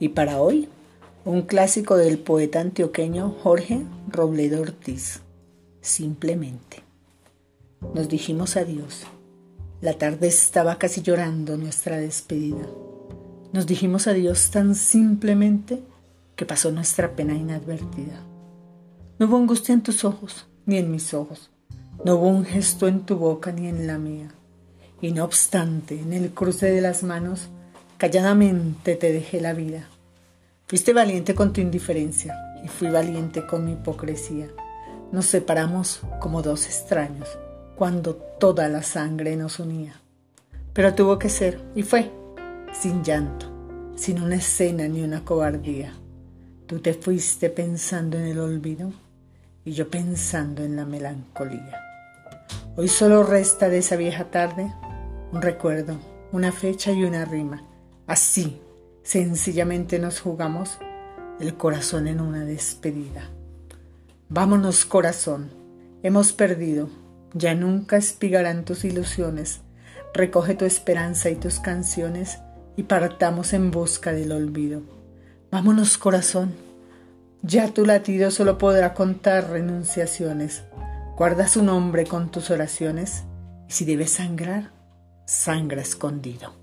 Y para hoy, un clásico del poeta antioqueño Jorge Robledo Ortiz. Simplemente. Nos dijimos adiós. La tarde estaba casi llorando nuestra despedida. Nos dijimos adiós tan simplemente que pasó nuestra pena inadvertida. No hubo angustia en tus ojos, ni en mis ojos. No hubo un gesto en tu boca, ni en la mía. Y no obstante, en el cruce de las manos, calladamente te dejé la vida. Fuiste valiente con tu indiferencia y fui valiente con mi hipocresía. Nos separamos como dos extraños cuando toda la sangre nos unía. Pero tuvo que ser, y fue, sin llanto, sin una escena ni una cobardía. Tú te fuiste pensando en el olvido y yo pensando en la melancolía. Hoy solo resta de esa vieja tarde un recuerdo, una fecha y una rima. Así, sencillamente nos jugamos el corazón en una despedida. Vámonos corazón, hemos perdido, ya nunca espigarán tus ilusiones, recoge tu esperanza y tus canciones y partamos en busca del olvido. Vámonos corazón, ya tu latido solo podrá contar renunciaciones. Guarda su nombre con tus oraciones y si debes sangrar, sangra escondido.